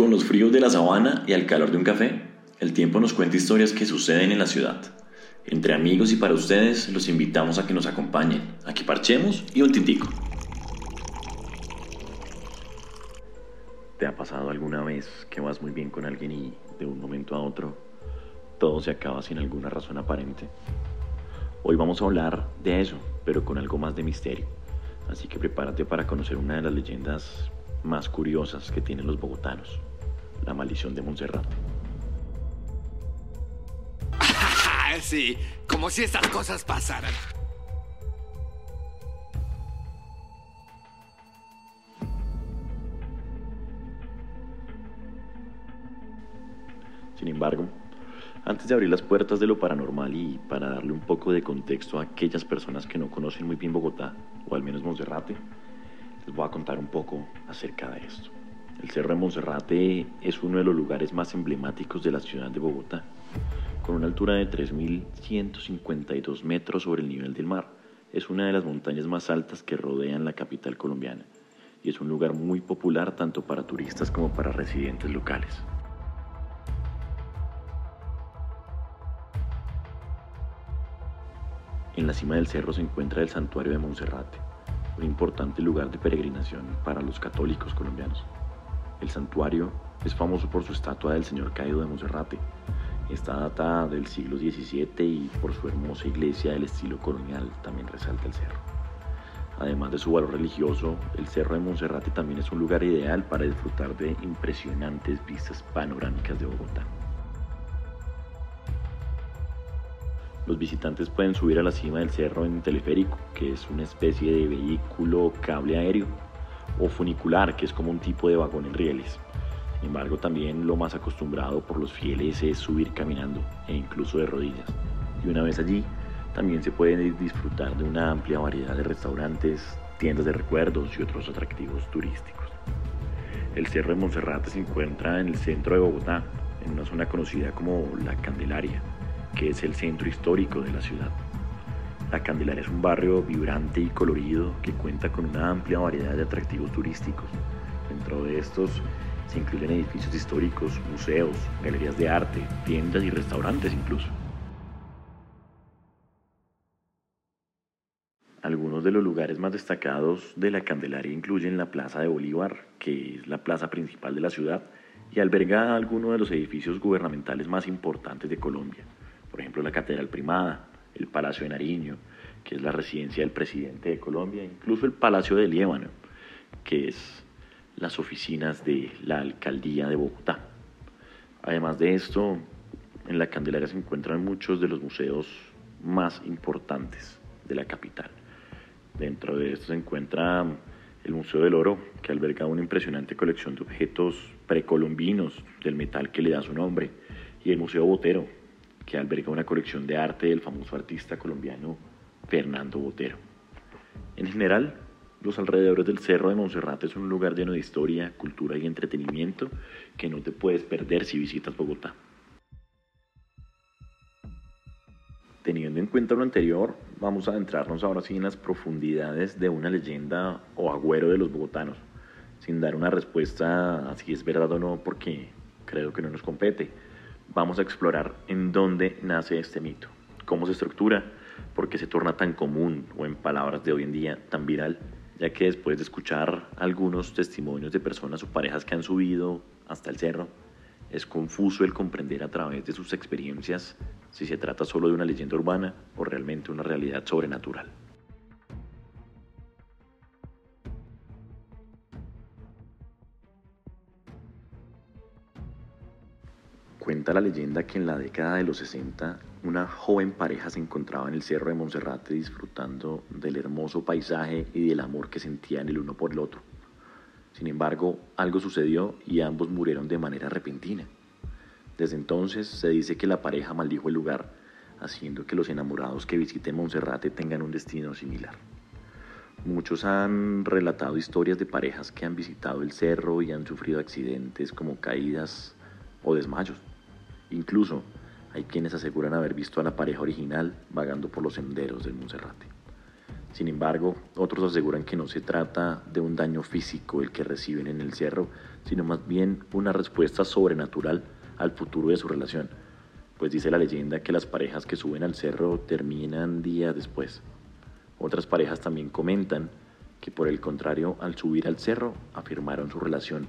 Con los fríos de la sabana y al calor de un café, el tiempo nos cuenta historias que suceden en la ciudad. Entre amigos y para ustedes, los invitamos a que nos acompañen, a que parchemos y un tintico. ¿Te ha pasado alguna vez que vas muy bien con alguien y de un momento a otro todo se acaba sin alguna razón aparente? Hoy vamos a hablar de eso, pero con algo más de misterio. Así que prepárate para conocer una de las leyendas más curiosas que tienen los bogotanos, la maldición de Montserrat. sí, como si estas cosas pasaran. Sin embargo, antes de abrir las puertas de lo paranormal y para darle un poco de contexto a aquellas personas que no conocen muy bien Bogotá, o al menos Monserrate, les voy a contar un poco acerca de esto. El Cerro de Monserrate es uno de los lugares más emblemáticos de la ciudad de Bogotá, con una altura de 3.152 metros sobre el nivel del mar. Es una de las montañas más altas que rodean la capital colombiana y es un lugar muy popular tanto para turistas como para residentes locales. En la cima del cerro se encuentra el santuario de Monserrate, un importante lugar de peregrinación para los católicos colombianos. El santuario es famoso por su estatua del Señor Caído de Monserrate. Esta data del siglo XVII y por su hermosa iglesia del estilo colonial también resalta el cerro. Además de su valor religioso, el Cerro de Monserrate también es un lugar ideal para disfrutar de impresionantes vistas panorámicas de Bogotá. Los visitantes pueden subir a la cima del cerro en teleférico, que es una especie de vehículo cable aéreo, o funicular, que es como un tipo de vagón en rieles. Sin embargo, también lo más acostumbrado por los fieles es subir caminando e incluso de rodillas. Y una vez allí, también se puede disfrutar de una amplia variedad de restaurantes, tiendas de recuerdos y otros atractivos turísticos. El Cerro de Monserrate se encuentra en el centro de Bogotá, en una zona conocida como La Candelaria, que es el centro histórico de la ciudad. La Candelaria es un barrio vibrante y colorido que cuenta con una amplia variedad de atractivos turísticos. Dentro de estos se incluyen edificios históricos, museos, galerías de arte, tiendas y restaurantes incluso. Algunos de los lugares más destacados de la Candelaria incluyen la Plaza de Bolívar, que es la plaza principal de la ciudad y alberga algunos de los edificios gubernamentales más importantes de Colombia, por ejemplo la Catedral Primada, el Palacio de Nariño, que es la residencia del presidente de Colombia, incluso el Palacio de Líbano, que es las oficinas de la alcaldía de Bogotá. Además de esto, en la Candelaria se encuentran muchos de los museos más importantes de la capital. Dentro de esto se encuentra el Museo del Oro, que alberga una impresionante colección de objetos precolombinos del metal que le da su nombre, y el Museo Botero, que alberga una colección de arte del famoso artista colombiano Fernando Botero. En general, los alrededores del Cerro de Monserrate es un lugar lleno de historia, cultura y entretenimiento que no te puedes perder si visitas Bogotá. Teniendo en cuenta lo anterior, vamos a adentrarnos ahora sí en las profundidades de una leyenda o agüero de los bogotanos, sin dar una respuesta a si es verdad o no, porque creo que no nos compete. Vamos a explorar en dónde nace este mito, cómo se estructura, por qué se torna tan común o en palabras de hoy en día tan viral ya que después de escuchar algunos testimonios de personas o parejas que han subido hasta el cerro, es confuso el comprender a través de sus experiencias si se trata solo de una leyenda urbana o realmente una realidad sobrenatural. Cuenta la leyenda que en la década de los 60 una joven pareja se encontraba en el Cerro de Monserrate disfrutando del hermoso paisaje y del amor que sentían el uno por el otro. Sin embargo, algo sucedió y ambos murieron de manera repentina. Desde entonces se dice que la pareja maldijo el lugar, haciendo que los enamorados que visiten Monserrate tengan un destino similar. Muchos han relatado historias de parejas que han visitado el cerro y han sufrido accidentes como caídas o desmayos. Incluso hay quienes aseguran haber visto a la pareja original vagando por los senderos del Monserrate. Sin embargo, otros aseguran que no se trata de un daño físico el que reciben en el cerro, sino más bien una respuesta sobrenatural al futuro de su relación, pues dice la leyenda que las parejas que suben al cerro terminan días después. Otras parejas también comentan que por el contrario, al subir al cerro, afirmaron su relación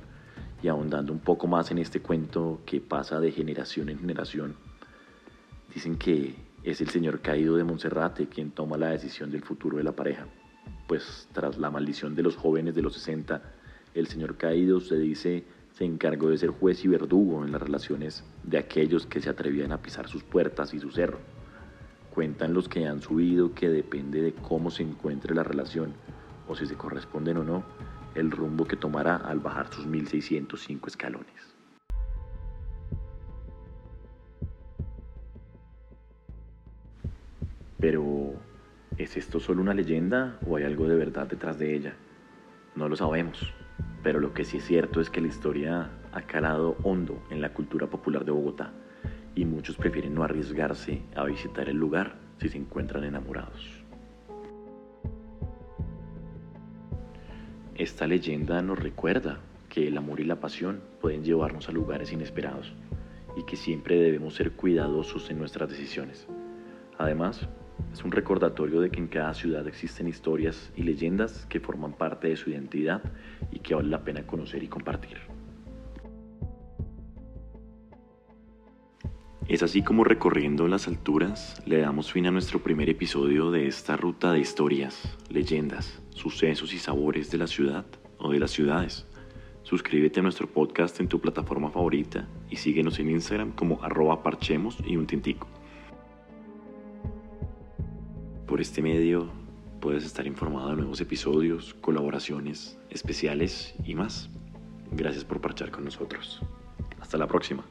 y ahondando un poco más en este cuento que pasa de generación en generación, dicen que es el señor caído de Monserrate quien toma la decisión del futuro de la pareja, pues tras la maldición de los jóvenes de los 60, el señor caído se dice se encargó de ser juez y verdugo en las relaciones de aquellos que se atrevían a pisar sus puertas y su cerro. Cuentan los que han subido que depende de cómo se encuentre la relación o si se corresponden o no el rumbo que tomará al bajar sus 1605 escalones. Pero, ¿es esto solo una leyenda o hay algo de verdad detrás de ella? No lo sabemos, pero lo que sí es cierto es que la historia ha calado hondo en la cultura popular de Bogotá y muchos prefieren no arriesgarse a visitar el lugar si se encuentran enamorados. Esta leyenda nos recuerda que el amor y la pasión pueden llevarnos a lugares inesperados y que siempre debemos ser cuidadosos en nuestras decisiones. Además, es un recordatorio de que en cada ciudad existen historias y leyendas que forman parte de su identidad y que vale la pena conocer y compartir. Es así como recorriendo las alturas le damos fin a nuestro primer episodio de esta ruta de historias, leyendas, sucesos y sabores de la ciudad o de las ciudades. Suscríbete a nuestro podcast en tu plataforma favorita y síguenos en Instagram como arroba parchemos y un tintico. Por este medio puedes estar informado de nuevos episodios, colaboraciones, especiales y más. Gracias por parchar con nosotros. Hasta la próxima.